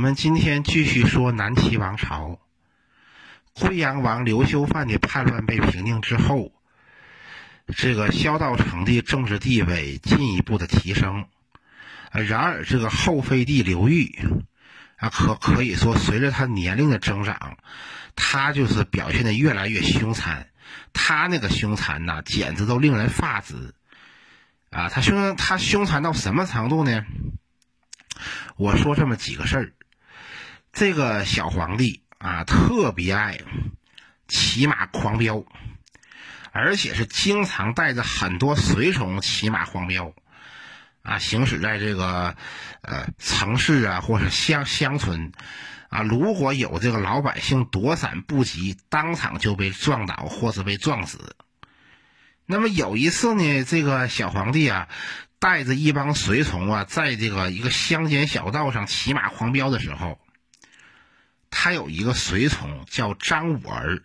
我们今天继续说南齐王朝。贵阳王刘秀范的叛乱被平定之后，这个萧道成的政治地位进一步的提升。然而，这个后妃帝刘裕啊，可可以说随着他年龄的增长，他就是表现的越来越凶残。他那个凶残呐，简直都令人发指啊！他凶他凶残到什么程度呢？我说这么几个事儿，这个小皇帝啊，特别爱骑马狂飙，而且是经常带着很多随从骑马狂飙。啊，行驶在这个呃城市啊，或者乡乡村啊，如果有这个老百姓躲闪不及，当场就被撞倒或是被撞死。那么有一次呢，这个小皇帝啊，带着一帮随从啊，在这个一个乡间小道上骑马狂飙的时候，他有一个随从叫张五儿。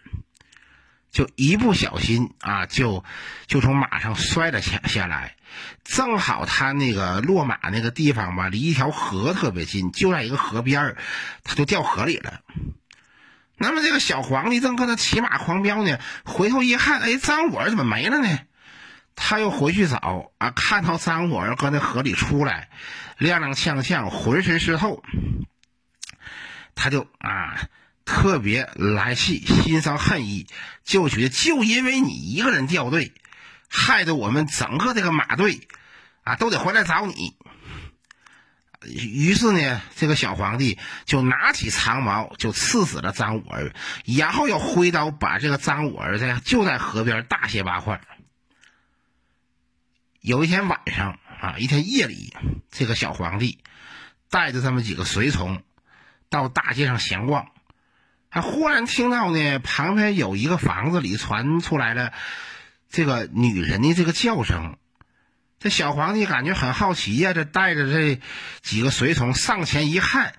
就一不小心啊，就就从马上摔了下下来，正好他那个落马那个地方吧，离一条河特别近，就在一个河边儿，他就掉河里了。那么这个小皇帝正搁那骑马狂飙呢，回头一看，哎，张五儿怎么没了呢？他又回去找啊，看到张五儿搁那河里出来，踉踉跄跄，浑身湿透，他就啊。特别来气，心生恨意，就觉得就因为你一个人掉队，害得我们整个这个马队啊都得回来找你。于是呢，这个小皇帝就拿起长矛就刺死了张五儿，然后又挥刀把这个张五儿在就在河边大卸八块。有一天晚上啊，一天夜里，这个小皇帝带着这么几个随从到大街上闲逛。还忽然听到呢，旁边有一个房子里传出来了这个女人的这个叫声。这小皇帝感觉很好奇呀，这带着这几个随从上前一看，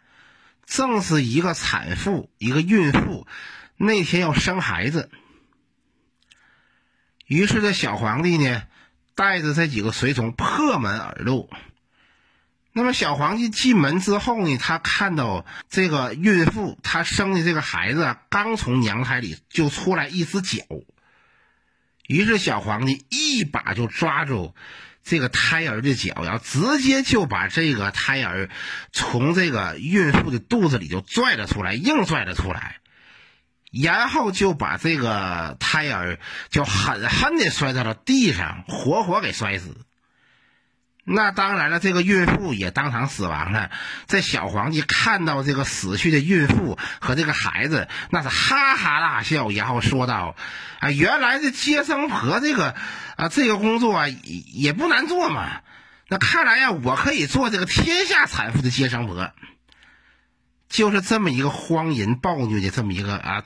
正是一个产妇，一个孕妇，那天要生孩子。于是这小皇帝呢，带着这几个随从破门而入。那么小皇帝进门之后呢，他看到这个孕妇，她生的这个孩子刚从娘胎里就出来一只脚。于是小皇帝一把就抓住这个胎儿的脚，然后直接就把这个胎儿从这个孕妇的肚子里就拽了出来，硬拽了出来，然后就把这个胎儿就狠狠地摔到了地上，活活给摔死。那当然了，这个孕妇也当场死亡了。这小皇帝看到这个死去的孕妇和这个孩子，那是哈哈大笑，然后说道：“啊，原来这接生婆这个啊，这个工作啊也不难做嘛。那看来呀，我可以做这个天下产妇的接生婆。就是这么一个荒淫暴虐的这么一个啊，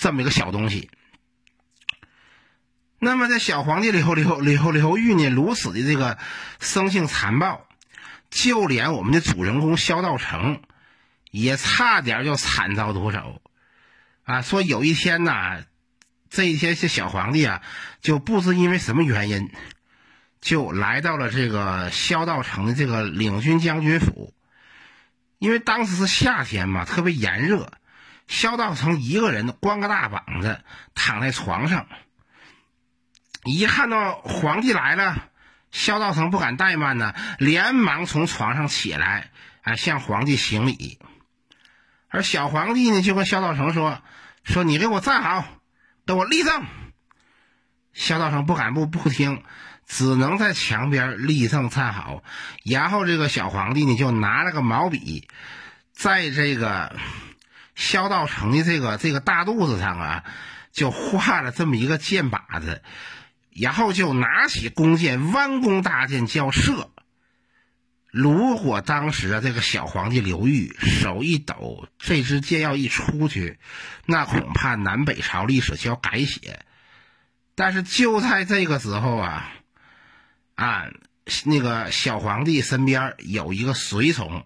这么一个小东西。”那么，在小皇帝刘刘刘刘裕呢，如此的这个生性残暴，就连我们的主人公萧道成，也差点就惨遭毒手。啊，说有一天呐，这一天这小皇帝啊，就不知因为什么原因，就来到了这个萧道成的这个领军将军府。因为当时是夏天嘛，特别炎热，萧道成一个人光个大膀子躺在床上。一看到皇帝来了，萧道成不敢怠慢呢，连忙从床上起来，啊，向皇帝行礼。而小皇帝呢，就跟萧道成说：“说你给我站好，给我立正。”萧道成不敢不不听，只能在墙边立正站好。然后这个小皇帝呢，就拿了个毛笔，在这个萧道成的这个这个大肚子上啊，就画了这么一个箭靶子。然后就拿起弓箭，弯弓搭箭就要射。如果当时啊，这个小皇帝刘裕手一抖，这支箭要一出去，那恐怕南北朝历史就要改写。但是就在这个时候啊，啊，那个小皇帝身边有一个随从，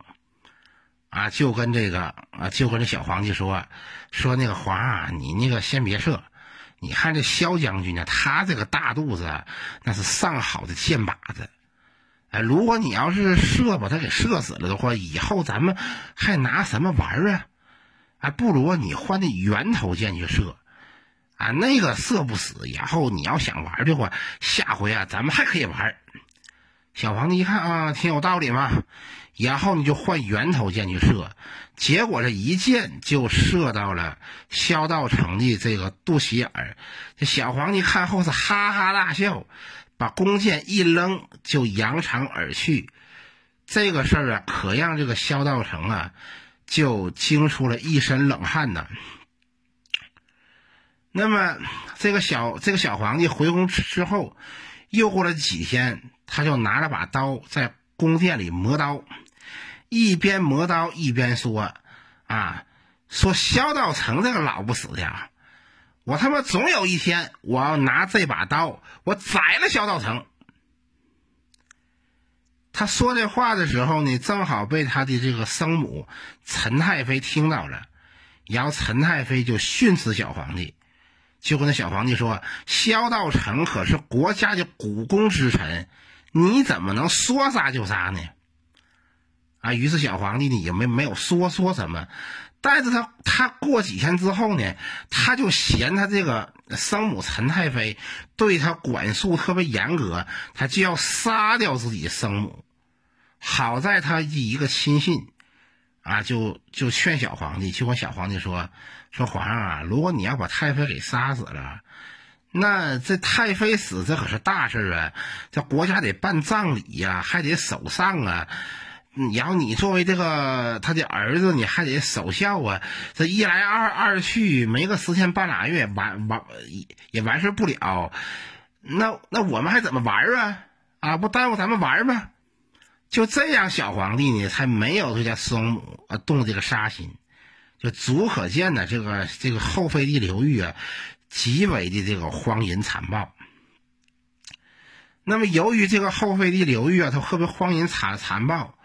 啊，就跟这个啊，就跟这小皇帝说，说那个皇啊，你那个先别射。你看这萧将军呢，他这个大肚子，那是上好的箭靶子，哎，如果你要是射把他给射死了的话，以后咱们还拿什么玩啊？哎，不如你换那圆头箭去射，啊，那个射不死。以后你要想玩的话，下回啊，咱们还可以玩。小皇帝一看啊，挺有道理嘛，然后你就换圆头箭去射，结果这一箭就射到了萧道成的这个肚脐眼儿。这小皇帝看后是哈哈大笑。把弓箭一扔，就扬长而去。这个事儿啊，可让这个萧道成啊，就惊出了一身冷汗呢。那么，这个小这个小皇帝回宫之后，又过了几天，他就拿了把刀在宫殿里磨刀，一边磨刀一边说：“啊，说萧道成这个老不死的。”我他妈总有一天，我要拿这把刀，我宰了萧道成。他说这话的时候呢，正好被他的这个生母陈太妃听到了，然后陈太妃就训斥小皇帝，就跟那小皇帝说：“萧道成可是国家的股肱之臣，你怎么能说杀就杀呢？”啊，于是小皇帝呢也没没有说说什么。但是他他过几天之后呢，他就嫌他这个生母陈太妃对他管束特别严格，他就要杀掉自己生母。好在他一个亲信，啊，就就劝小皇帝，就跟小皇帝说说皇上啊，如果你要把太妃给杀死了，那这太妃死这可是大事啊，这国家得办葬礼呀，还得守丧啊。然后你作为这个他的儿子，你还得守孝啊！这一来二二去，没个十天半拉月，完完也完事不了。那那我们还怎么玩啊？啊，不耽误咱们玩吗？就这样，小皇帝呢，才没有对他生母啊动这个杀心。就足可见呢，这个这个后妃帝刘裕啊，极为的这个荒淫残暴。那么，由于这个后妃帝刘裕啊，他特别荒淫残残暴。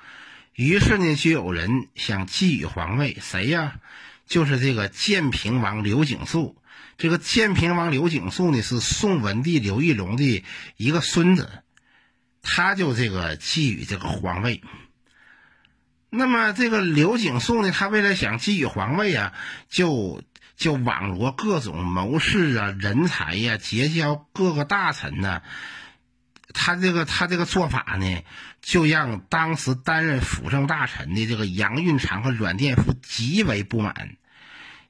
于是呢，就有人想觊觎皇位，谁呀？就是这个建平王刘景素。这个建平王刘景素呢，是宋文帝刘义隆的一个孙子，他就这个觊觎这个皇位。那么这个刘景素呢，他为了想觊觎皇位啊，就就网罗各种谋士啊、人才呀，结交各个大臣呢。他这个他这个做法呢，就让当时担任辅政大臣的这个杨运长和阮殿夫极为不满，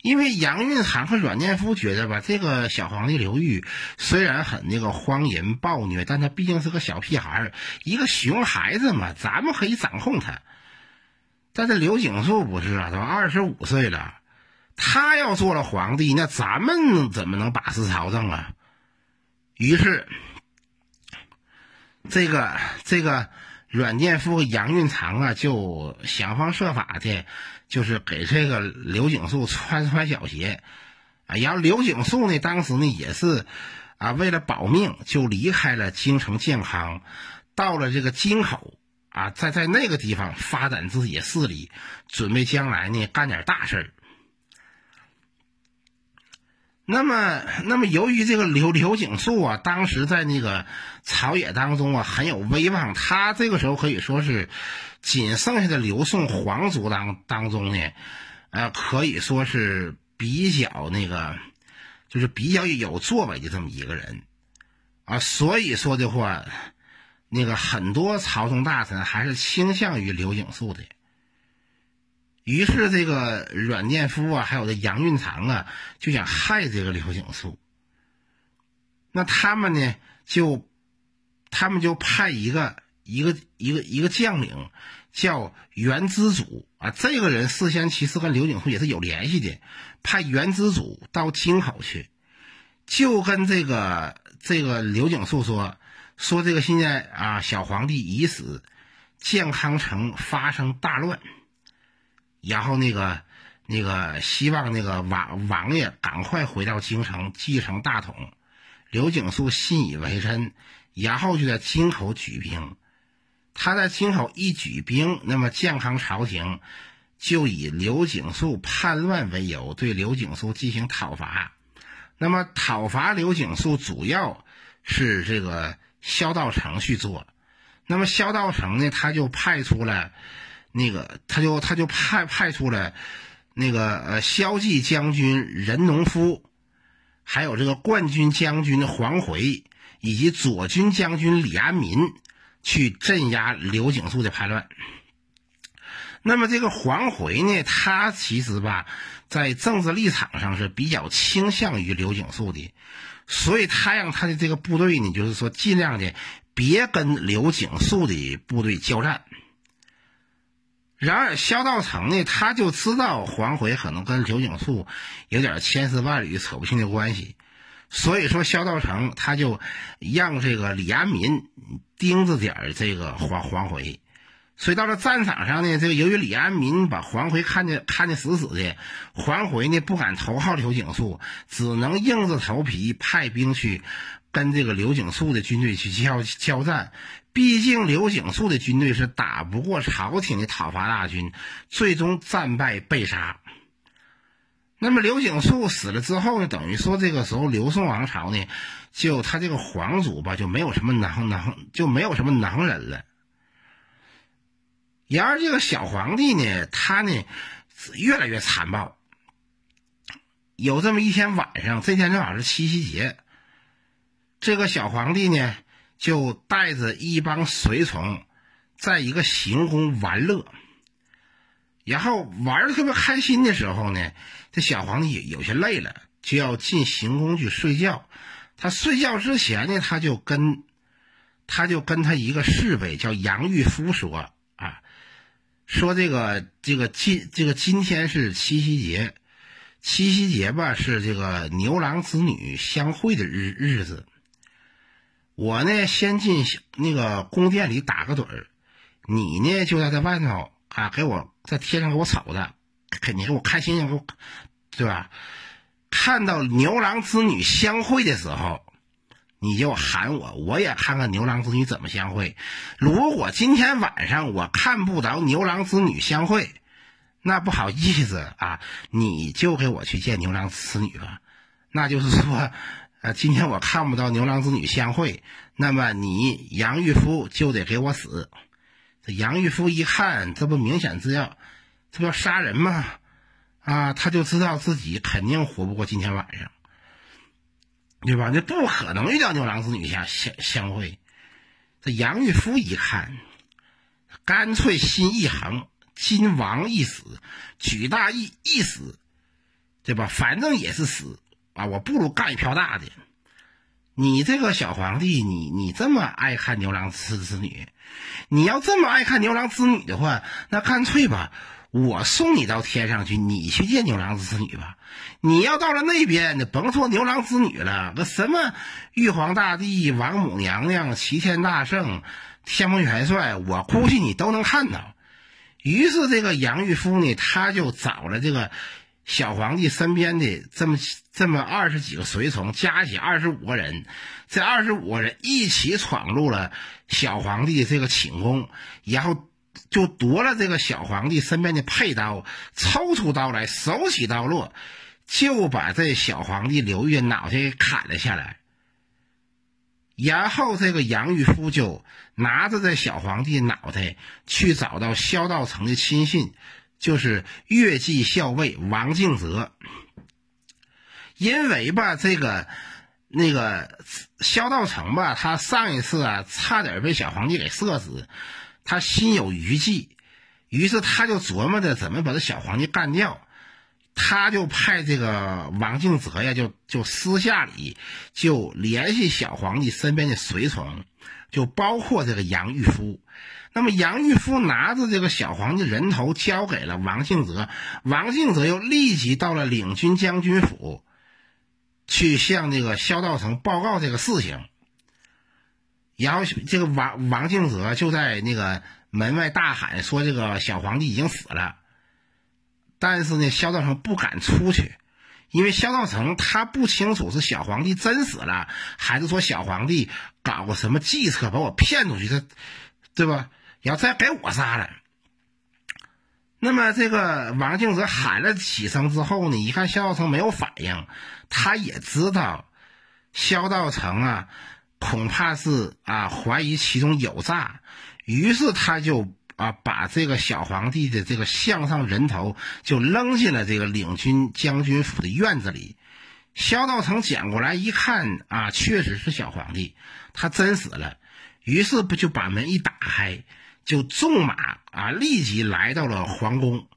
因为杨运长和阮殿夫觉得吧，这个小皇帝刘裕虽然很那个荒淫暴虐，但他毕竟是个小屁孩一个熊孩子嘛，咱们可以掌控他。但是刘景素不是啊，都二十五岁了，他要做了皇帝，那咱们怎么能把持朝政啊？于是。这个这个阮殿富、杨运长啊，就想方设法的，就是给这个刘景素穿穿小鞋啊。然后刘景素呢，当时呢也是啊，为了保命，就离开了京城建康，到了这个京口啊，在在那个地方发展自己的势力，准备将来呢干点大事儿。那么，那么由于这个刘刘景素啊，当时在那个朝野当中啊很有威望，他这个时候可以说是仅剩下的刘宋皇族当当中呢，呃，可以说是比较那个，就是比较有作为的这么一个人啊。所以说的话，那个很多朝中大臣还是倾向于刘景素的。于是，这个阮殿夫啊，还有这杨运长啊，就想害这个刘景素。那他们呢，就他们就派一个一个一个一个将领，叫袁知祖啊。这个人事先其实跟刘景素也是有联系的，派袁知祖到京口去，就跟这个这个刘景素说说这个现在啊，小皇帝已死，健康城发生大乱。然后那个，那个希望那个王王爷赶快回到京城继承大统。刘景素信以为真，然后就在京口举兵。他在京口一举兵，那么建康朝廷就以刘景素叛乱为由，对刘景素进行讨伐。那么讨伐刘景素，主要是这个萧道成去做。那么萧道成呢，他就派出了那个，他就他就派派出了那个呃骁骑将军任农夫，还有这个冠军将军黄回，以及左军将军李安民去镇压刘景素的叛乱。那么这个黄回呢，他其实吧，在政治立场上是比较倾向于刘景素的，所以他让他的这个部队呢，就是说尽量的别跟刘景素的部队交战。然而萧道成呢，他就知道黄回可能跟刘景素有点千丝万缕扯不清的关系，所以说萧道成他就让这个李安民盯着点这个黄黄回。所以到了战场上呢，这个由于李安民把黄回看见看见死死的，黄回呢不敢投靠刘景素，只能硬着头皮派兵去跟这个刘景素的军队去交交战。毕竟刘景素的军队是打不过朝廷的讨伐大军，最终战败被杀。那么刘景素死了之后呢，等于说这个时候刘宋王朝呢，就他这个皇族吧，就没有什么能能就没有什么能人了。然而，这个小皇帝呢，他呢越来越残暴。有这么一天晚上，这天正好是七夕节，这个小皇帝呢就带着一帮随从，在一个行宫玩乐。然后玩的特别开心的时候呢，这小皇帝有些累了，就要进行宫去睡觉。他睡觉之前呢，他就跟他就跟他一个侍卫叫杨玉夫说啊。说这个这个今这个今天是七夕节，七夕节吧是这个牛郎织女相会的日日子。我呢先进那个宫殿里打个盹儿，你呢就在这外头啊，给我在天上给我瞅着，肯定给我看星星，给我对吧？看到牛郎织女相会的时候。你就喊我，我也看看牛郎织女怎么相会。如果今天晚上我看不着牛郎织女相会，那不好意思啊，你就给我去见牛郎织女吧。那就是说，啊，今天我看不到牛郎织女相会，那么你杨玉夫就得给我死。这杨玉夫一看，这不明显是要，这不要杀人吗？啊，他就知道自己肯定活不过今天晚上。对吧？那不可能遇到牛郎织女相相相会。这杨玉夫一看，干脆心一横：今王一死，举大义一死，对吧？反正也是死啊！我不如干一票大的。你这个小皇帝，你你这么爱看牛郎织织女，你要这么爱看牛郎织女的话，那干脆吧。我送你到天上去，你去见牛郎织织女吧。你要到了那边，你甭说牛郎织女了，那什么玉皇大帝、王母娘娘、齐天大圣、天蓬元帅，我估计你都能看到。于是这个杨玉夫呢，他就找了这个小皇帝身边的这么这么二十几个随从，加起二十五个人，这二十五个人一起闯入了小皇帝这个寝宫，然后。就夺了这个小皇帝身边的佩刀，抽出刀来，手起刀落，就把这小皇帝刘裕脑袋给砍了下来。然后这个杨玉夫就拿着这小皇帝脑袋去找到萧道成的亲信，就是越骑校尉王敬泽。因为吧，这个那个萧道成吧，他上一次啊，差点被小皇帝给射死。他心有余悸，于是他就琢磨着怎么把这小皇帝干掉。他就派这个王敬泽呀，就就私下里就联系小皇帝身边的随从，就包括这个杨玉夫。那么杨玉夫拿着这个小皇帝人头交给了王敬泽，王敬泽又立即到了领军将军府，去向这个萧道成报告这个事情。然后这个王王敬泽就在那个门外大喊说：“这个小皇帝已经死了。”但是呢，萧道成不敢出去，因为萧道成他不清楚是小皇帝真死了，还是说小皇帝搞个什么计策把我骗出去，他对吧？要再给我杀了。那么这个王敬泽喊了几声之后呢，一看萧道成没有反应，他也知道萧道成啊。恐怕是啊怀疑其中有诈，于是他就啊把这个小皇帝的这个项上人头就扔进了这个领军将军府的院子里。萧道成捡过来一看啊，确实是小皇帝，他真死了。于是不就把门一打开，就纵马啊，立即来到了皇宫。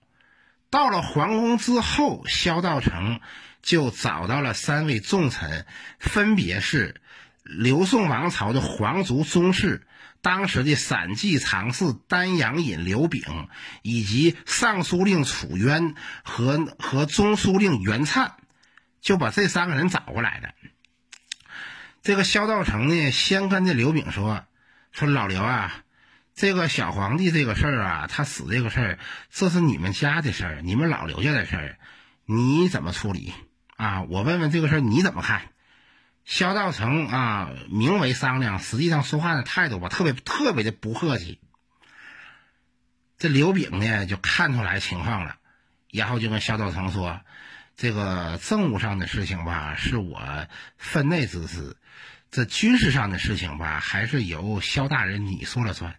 到了皇宫之后，萧道成就找到了三位重臣，分别是刘宋王朝的皇族宗室，当时的散骑常侍丹阳尹刘炳，以及尚书令楚渊和和中书令袁灿，就把这三个人找过来的。这个萧道成呢，先跟这刘炳说。说老刘啊，这个小皇帝这个事儿啊，他死这个事儿，这是你们家的事儿，你们老刘家的事儿，你怎么处理啊？我问问这个事儿你怎么看？萧道成啊，名为商量，实际上说话的态度吧，特别特别的不客气。这刘炳呢，就看出来情况了，然后就跟萧道成说：“这个政务上的事情吧，是我分内之事。”这军事上的事情吧，还是由萧大人你说了算。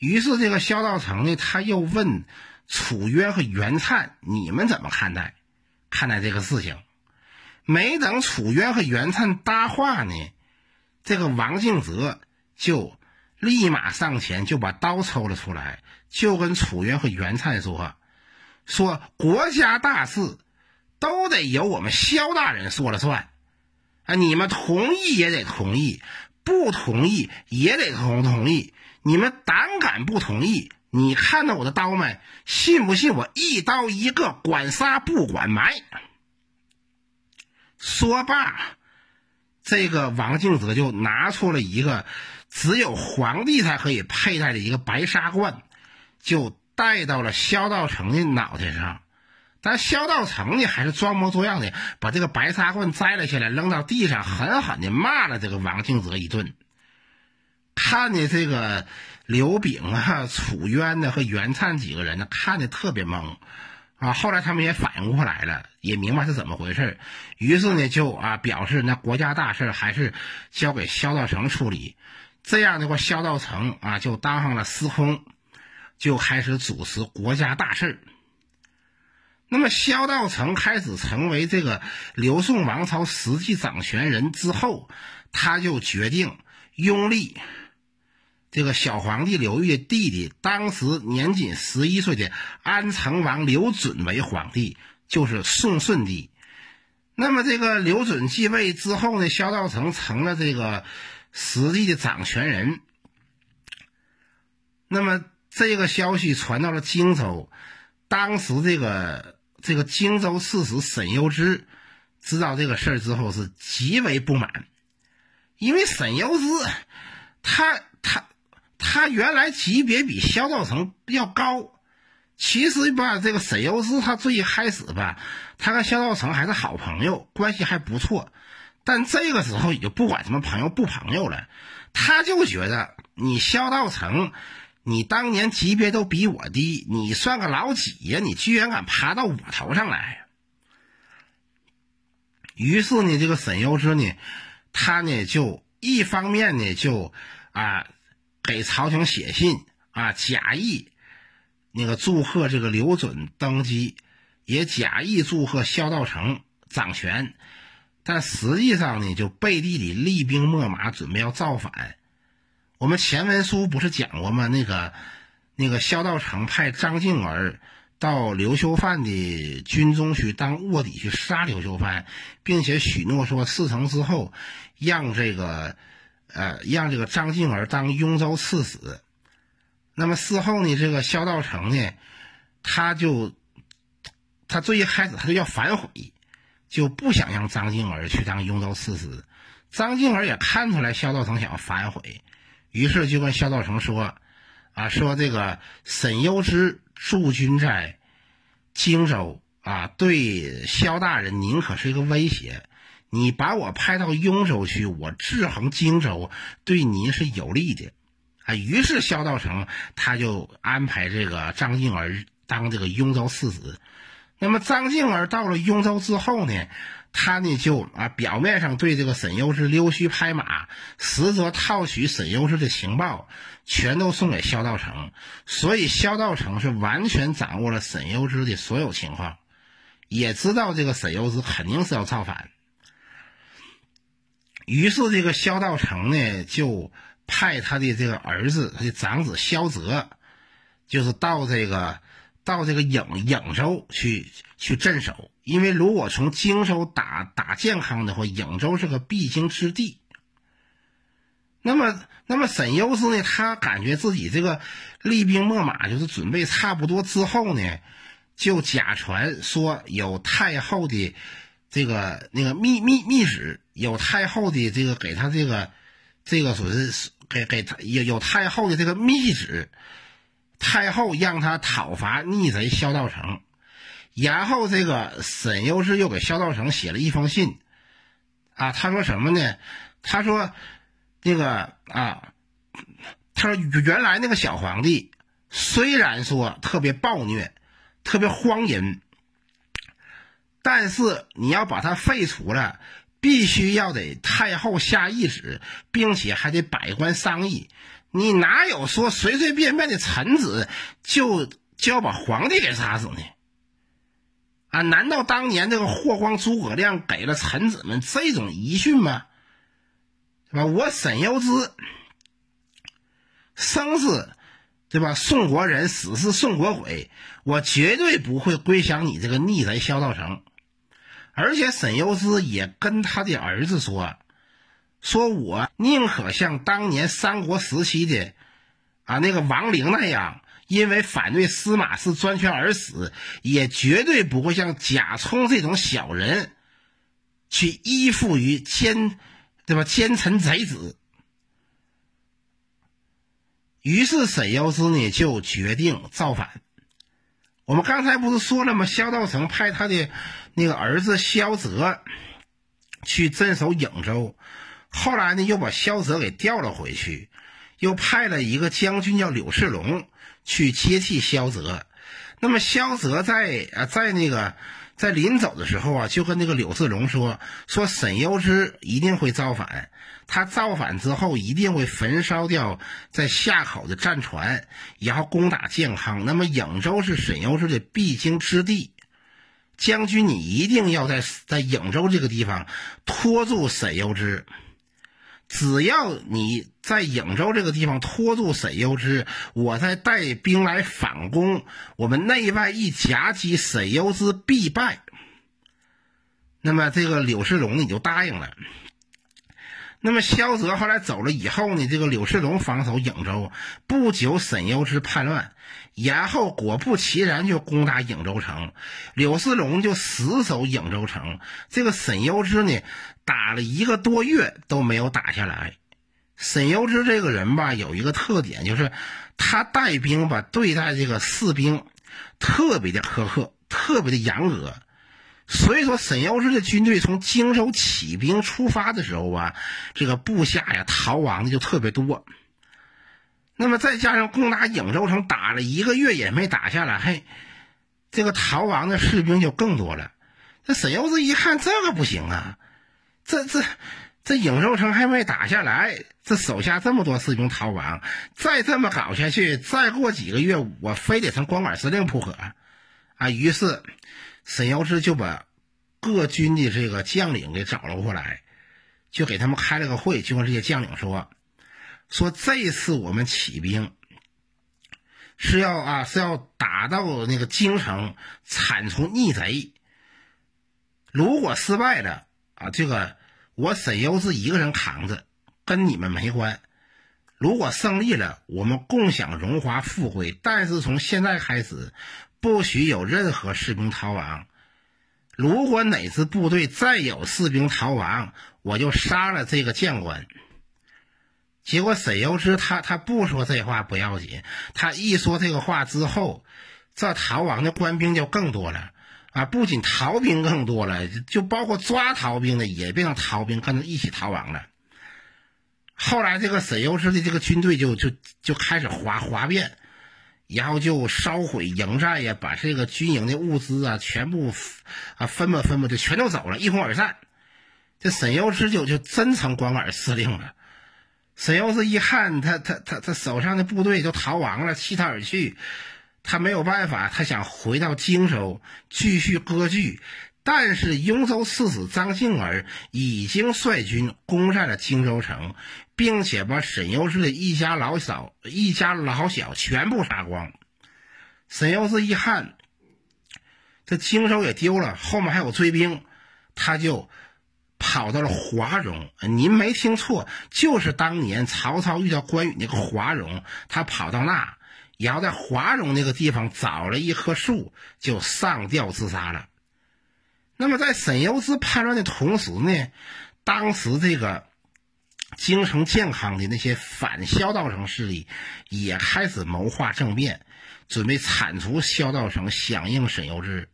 于是，这个萧道成呢，他又问楚渊和袁灿：“你们怎么看待看待这个事情？”没等楚渊和袁灿搭话呢，这个王敬泽就立马上前，就把刀抽了出来，就跟楚渊和袁灿说：“说国家大事都得由我们萧大人说了算。”啊！你们同意也得同意，不同意也得同同意。你们胆敢不同意？你看到我的刀没？信不信我一刀一个，管杀不管埋？说罢，这个王敬泽就拿出了一个只有皇帝才可以佩戴的一个白纱冠，就戴到了萧道成的脑袋上。但萧道成呢，还是装模作样的把这个白纱冠摘了下来，扔到地上，狠狠的骂了这个王敬泽一顿。看的这个刘炳啊、楚渊呢和袁灿几个人呢，看的特别懵啊。后来他们也反应过来了，也明白是怎么回事于是呢，就啊表示那国家大事还是交给萧道成处理。这样的话，萧道成啊就当上了司空，就开始主持国家大事那么，萧道成开始成为这个刘宋王朝实际掌权人之后，他就决定拥立这个小皇帝刘裕的弟弟，当时年仅十一岁的安成王刘准为皇帝，就是宋顺帝。那么，这个刘准继位之后呢，萧道成成了这个实际的掌权人。那么，这个消息传到了荆州，当时这个。这个荆州刺史沈攸之知道这个事儿之后是极为不满，因为沈攸之他他他原来级别比萧道成要高。其实吧，这个沈攸之他最开始吧，他跟萧道成还是好朋友，关系还不错。但这个时候也就不管什么朋友不朋友了，他就觉得你萧道成。你当年级别都比我低，你算个老几呀？你居然敢爬到我头上来！于是呢，这个沈攸之呢，他呢就一方面呢就啊给朝廷写信啊，假意那个祝贺这个刘准登基，也假意祝贺萧道成掌权，但实际上呢，就背地里厉兵秣马，准备要造反。我们前文书不是讲过吗？那个，那个萧道成派张敬儿到刘秀范的军中去当卧底，去杀刘秀范，并且许诺说事成之后，让这个，呃，让这个张敬儿当雍州刺史。那么事后呢，这个萧道成呢，他就，他最一开始他就要反悔，就不想让张敬儿去当雍州刺史。张敬儿也看出来萧道成想要反悔。于是就跟萧道成说：“啊，说这个沈攸之驻军在荆州啊，对萧大人您可是一个威胁。你把我派到雍州去，我制衡荆州，对您是有利的。”啊，于是萧道成他就安排这个张敬儿当这个雍州刺史。那么张敬儿到了雍州之后呢，他呢就啊表面上对这个沈攸之溜须拍马，实则套取沈攸之的情报，全都送给萧道成。所以萧道成是完全掌握了沈攸之的所有情况，也知道这个沈攸之肯定是要造反。于是这个萧道成呢，就派他的这个儿子，他的长子萧泽，就是到这个到这个颍颍州去去镇守。因为如果从荆州打打健康的话，颍州是个必经之地。那么，那么沈攸之呢，他感觉自己这个厉兵秣马，就是准备差不多之后呢，就假传说有太后的这个那个密密密旨。有太后的这个给他这个，这个属于是给给他有有太后的这个密旨，太后让他讨伐逆贼萧道成，然后这个沈攸之又给萧道成写了一封信，啊，他说什么呢？他说，这个啊，他说原来那个小皇帝虽然说特别暴虐，特别荒淫，但是你要把他废除了。必须要得太后下懿旨，并且还得百官商议。你哪有说随随便便的臣子就就要把皇帝给杀死呢？啊，难道当年这个霍光、诸葛亮给了臣子们这种遗训吗？对吧？我沈攸之生是，对吧？宋国人，死是宋国鬼，我绝对不会归降你这个逆贼萧道成。而且沈攸之也跟他的儿子说：“说我宁可像当年三国时期的啊那个王陵那样，因为反对司马氏专权而死，也绝对不会像贾充这种小人去依附于奸，对吧？奸臣贼子。”于是沈攸之呢就决定造反。我们刚才不是说了吗？萧道成派他的那个儿子萧泽去镇守颍州，后来呢又把萧泽给调了回去，又派了一个将军叫柳世龙去接替萧泽。那么萧泽在啊在那个在临走的时候啊，就跟那个柳世龙说说沈攸之一定会造反。他造反之后，一定会焚烧掉在夏口的战船，然后攻打建康。那么颍州是沈攸之的必经之地，将军你一定要在在颍州这个地方拖住沈攸之。只要你在颍州这个地方拖住沈攸之，我再带兵来反攻，我们内外一夹击，沈攸之必败。那么这个柳世龙你，就答应了。那么萧泽后来走了以后呢，这个柳世龙防守颍州，不久沈攸之叛乱，然后果不其然就攻打颍州城，柳世龙就死守颍州城，这个沈攸之呢，打了一个多月都没有打下来。沈攸之这个人吧，有一个特点，就是他带兵吧，对待这个士兵特别的苛刻，特别的严格。所以说，沈攸之的军队从荆州起兵出发的时候啊，这个部下呀逃亡的就特别多。那么再加上攻打颍州城打了一个月也没打下来，嘿，这个逃亡的士兵就更多了。那沈攸之一看这个不行啊，这这这颍州城还没打下来，这手下这么多士兵逃亡，再这么搞下去，再过几个月我非得成光杆司令不可啊！于是。沈攸之就把各军的这个将领给找了过来，就给他们开了个会，就跟这些将领说：“说这次我们起兵是要啊是要打到那个京城，铲除逆贼。如果失败了啊，这个我沈攸之一个人扛着，跟你们没关；如果胜利了，我们共享荣华富贵。但是从现在开始。”不许有任何士兵逃亡。如果哪支部队再有士兵逃亡，我就杀了这个将官。结果沈攸之他他不说这话不要紧，他一说这个话之后，这逃亡的官兵就更多了啊！不仅逃兵更多了，就包括抓逃兵的也变成逃兵，跟着一起逃亡了。后来这个沈攸之的这个军队就就就开始哗哗变。然后就烧毁营寨呀，把这个军营的物资啊全部啊分吧分吧就全都走了，一哄而散。这沈攸之就就真成光杆司令了。沈攸之一看他他他他手上的部队都逃亡了，弃他而去，他没有办法，他想回到荆州继续割据。但是雍州刺史张敬儿已经率军攻占了荆州城，并且把沈攸之的一家老小一家老小全部杀光。沈攸之一看，这荆州也丢了，后面还有追兵，他就跑到了华容。您没听错，就是当年曹操遇到关羽那个华容，他跑到那，然后在华容那个地方找了一棵树，就上吊自杀了。那么，在沈攸之叛乱的同时呢，当时这个京城健康的那些反萧道成势力也开始谋划政变，准备铲除萧道成，响应沈攸之。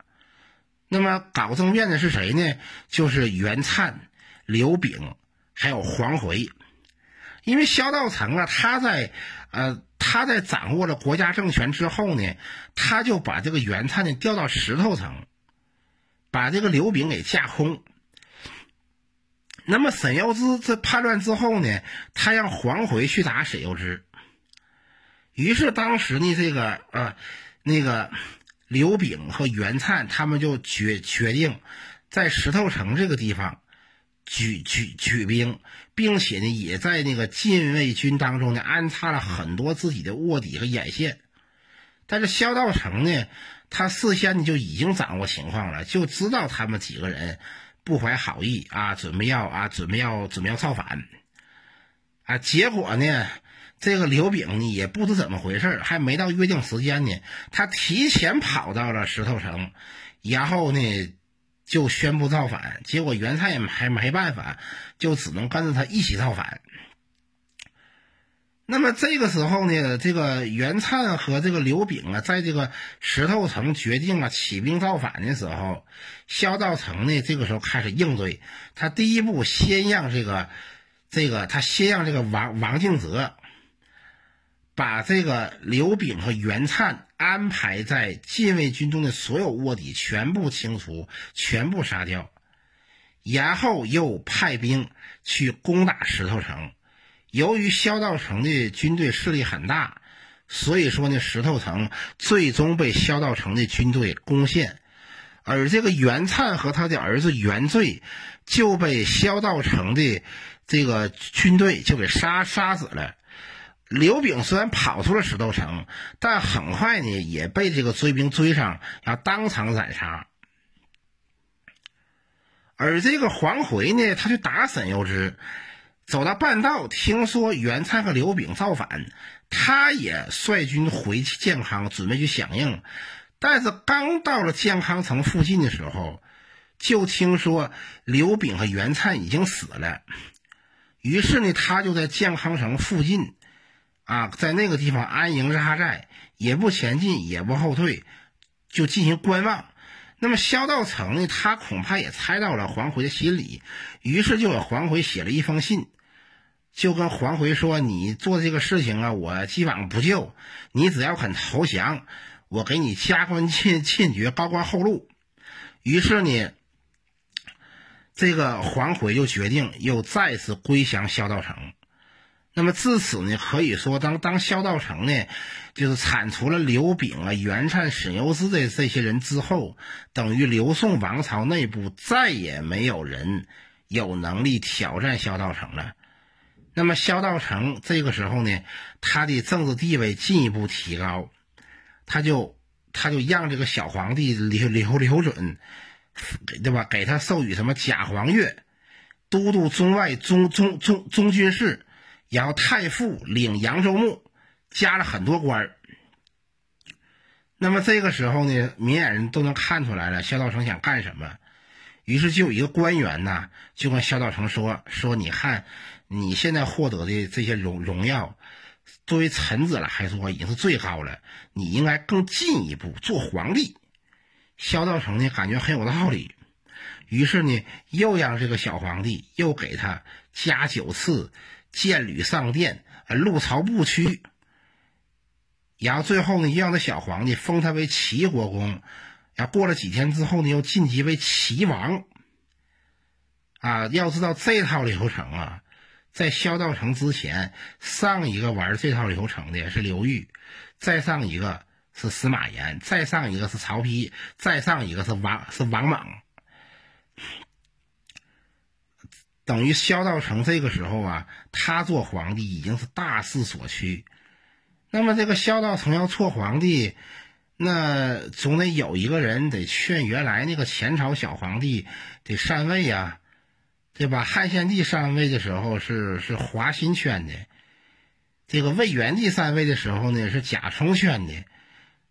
那么，搞政变的是谁呢？就是袁灿、刘炳还有黄回。因为萧道成啊，他在呃他在掌握了国家政权之后呢，他就把这个袁灿呢调到石头城。把这个刘炳给架空。那么沈攸之这叛乱之后呢，他让黄回去打沈攸之。于是当时呢，这个呃，那个刘炳和袁灿他们就决决定在石头城这个地方举举举兵，并且呢，也在那个禁卫军当中呢安插了很多自己的卧底和眼线。但是萧道成呢？他事先就已经掌握情况了，就知道他们几个人不怀好意啊，准备要啊，准备要准备要造反啊。结果呢，这个刘炳呢也不知怎么回事，还没到约定时间呢，他提前跑到了石头城，然后呢就宣布造反。结果袁灿也还没办法，就只能跟着他一起造反。那么这个时候呢，这个袁灿和这个刘炳啊，在这个石头城决定啊起兵造反的时候，萧道成呢这个时候开始应对。他第一步先让这个这个他先让这个王王敬泽把这个刘炳和袁灿安排在禁卫军中的所有卧底全部清除，全部杀掉，然后又派兵去攻打石头城。由于萧道成的军队势力很大，所以说呢，石头城最终被萧道成的军队攻陷，而这个袁灿和他的儿子袁罪就被萧道成的这个军队就给杀杀死了。刘炳虽然跑出了石头城，但很快呢也被这个追兵追上，要当场斩杀。而这个黄回呢，他去打沈攸之。走到半道，听说袁灿和刘炳造反，他也率军回去健康，准备去响应。但是刚到了健康城附近的时候，就听说刘炳和袁灿已经死了。于是呢，他就在健康城附近，啊，在那个地方安营扎寨，也不前进，也不后退，就进行观望。那么萧道成呢，他恐怕也猜到了黄回的心理，于是就给黄回写了一封信。就跟黄回说：“你做这个事情啊，我基本上不救。你只要肯投降，我给你加官进进爵，高官厚禄。”于是呢，这个黄回就决定又再次归降萧道成。那么自此呢，可以说当当萧道成呢，就是铲除了刘炳啊、袁灿、沈攸之的这些人之后，等于刘宋王朝内部再也没有人有能力挑战萧道成了。那么萧道成这个时候呢，他的政治地位进一步提高，他就他就让这个小皇帝刘刘刘准，对吧？给他授予什么假皇钺、都督中外中中中中军事，然后太傅领扬州牧，加了很多官儿。那么这个时候呢，明眼人都能看出来了，萧道成想干什么。于是就有一个官员呐，就跟萧道成说：“说你看。”你现在获得的这些荣荣耀，作为臣子来说已经是最高了。你应该更进一步做皇帝。萧道成呢，感觉很有道理，于是呢，又让这个小皇帝又给他加九次，建旅上殿，呃入朝不趋。然后最后呢，又让这小皇帝封他为齐国公。然后过了几天之后呢，又晋级为齐王。啊，要知道这套流程啊，在萧道成之前，上一个玩这套流程的是刘裕，再上一个是司马炎，再上一个是曹丕，再上一个是王是王莽。等于萧道成这个时候啊，他做皇帝已经是大势所趋。那么这个萧道成要做皇帝，那总得有一个人得劝原来那个前朝小皇帝得禅位呀，对吧？汉献帝禅位的时候是是华歆劝的，这个魏元帝禅位的时候呢是贾充劝的，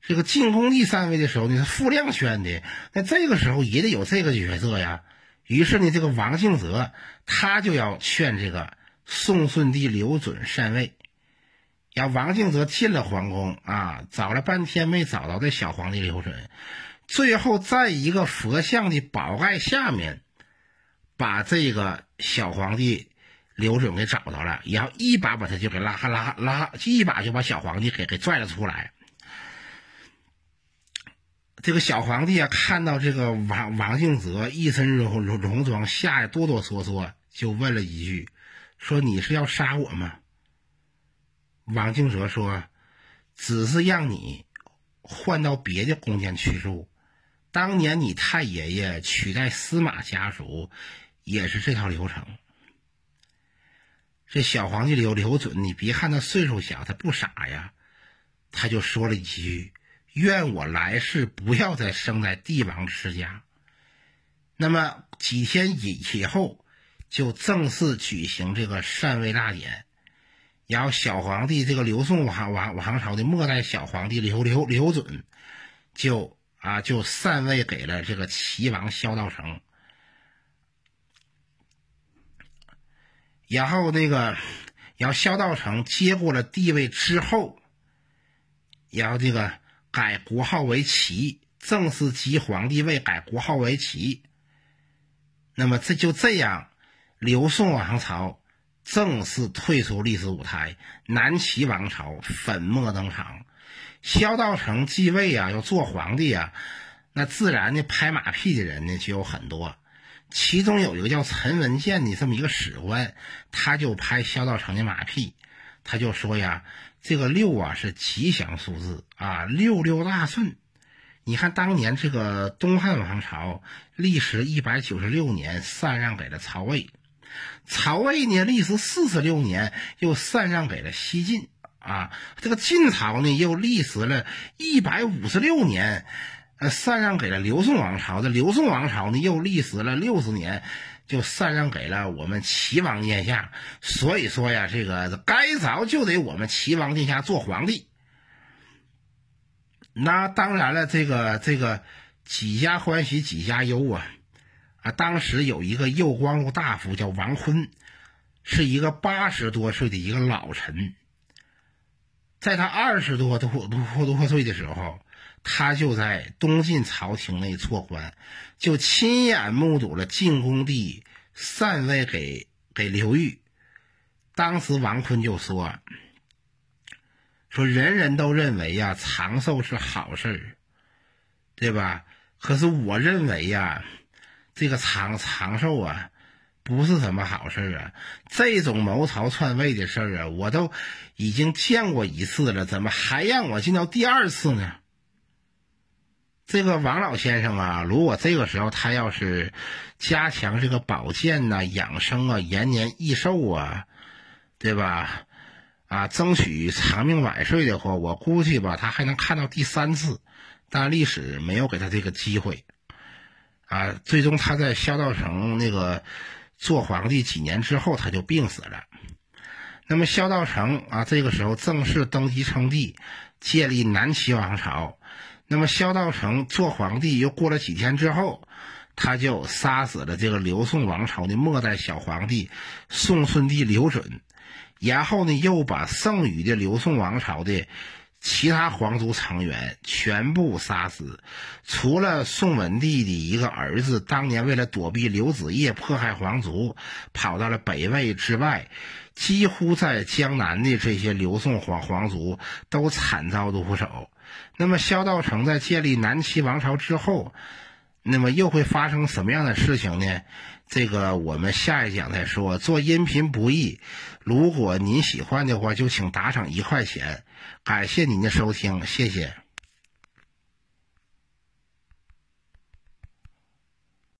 这个晋恭帝禅位的时候呢是傅亮劝的。那这个时候也得有这个角色呀。于是呢，这个王敬泽他就要劝这个宋顺帝刘准禅位。然后，王敬泽进了皇宫啊，找了半天没找到这小皇帝刘准，最后在一个佛像的宝盖下面，把这个小皇帝刘准给找到了，然后一把把他就给拉拉拉，一把就把小皇帝给给拽了出来。这个小皇帝啊，看到这个王王敬泽一身戎戎戎装，吓得哆哆嗦嗦，就问了一句：“说你是要杀我吗？”王敬泽说：“只是让你换到别的宫殿去住。当年你太爷爷取代司马家族，也是这套流程。”这小皇帝刘刘准，你别看他岁数小，他不傻呀，他就说了一句：“愿我来世不要再生在帝王之家。”那么几天以以后，就正式举行这个禅位大典。然后小皇帝这个刘宋王王王朝的末代小皇帝刘刘刘准，就啊就禅位给了这个齐王萧道成。然后那个，然后萧道成接过了帝位之后，然后这个改国号为齐，正式即皇帝位，改国号为齐。那么这就这样，刘宋王朝。正式退出历史舞台，南齐王朝粉墨登场。萧道成继位啊，要做皇帝啊，那自然呢，拍马屁的人呢就有很多。其中有一个叫陈文建的这么一个史官，他就拍萧道成的马屁，他就说呀：“这个六啊是吉祥数字啊，六六大顺。你看当年这个东汉王朝历时一百九十六年，禅让给了曹魏。”曹魏呢，历时四十六年，又禅让给了西晋啊。这个晋朝呢，又历时了一百五十六年，呃，禅让给了刘宋王朝。这刘宋王朝呢，又历时了六十年，就禅让给了我们齐王殿下。所以说呀，这个该着就得我们齐王殿下做皇帝。那当然了，这个这个几家欢喜几家忧啊。啊，当时有一个右光禄大夫叫王坤，是一个八十多岁的一个老臣。在他二十多多多多岁的时候，他就在东晋朝廷内做官，就亲眼目睹了晋恭帝禅位给给刘裕。当时王坤就说：“说人人都认为呀，长寿是好事儿，对吧？可是我认为呀。”这个长长寿啊，不是什么好事儿啊！这种谋朝篡位的事儿啊，我都已经见过一次了，怎么还让我见到第二次呢？这个王老先生啊，如果这个时候他要是加强这个保健呐、养生啊、延年益寿啊，对吧？啊，争取长命百岁的话，我估计吧，他还能看到第三次，但历史没有给他这个机会。啊，最终他在萧道成那个做皇帝几年之后，他就病死了。那么萧道成啊，这个时候正式登基称帝，建立南齐王朝。那么萧道成做皇帝又过了几天之后，他就杀死了这个刘宋王朝的末代小皇帝宋顺帝刘准，然后呢，又把剩余的刘宋王朝的其他皇族成员全部杀死，除了宋文帝的一个儿子，当年为了躲避刘子业迫害皇族，跑到了北魏之外，几乎在江南的这些刘宋皇皇族都惨遭毒手。那么萧道成在建立南齐王朝之后，那么又会发生什么样的事情呢？这个我们下一讲再说。做音频不易，如果您喜欢的话，就请打赏一块钱，感谢您的收听，谢谢。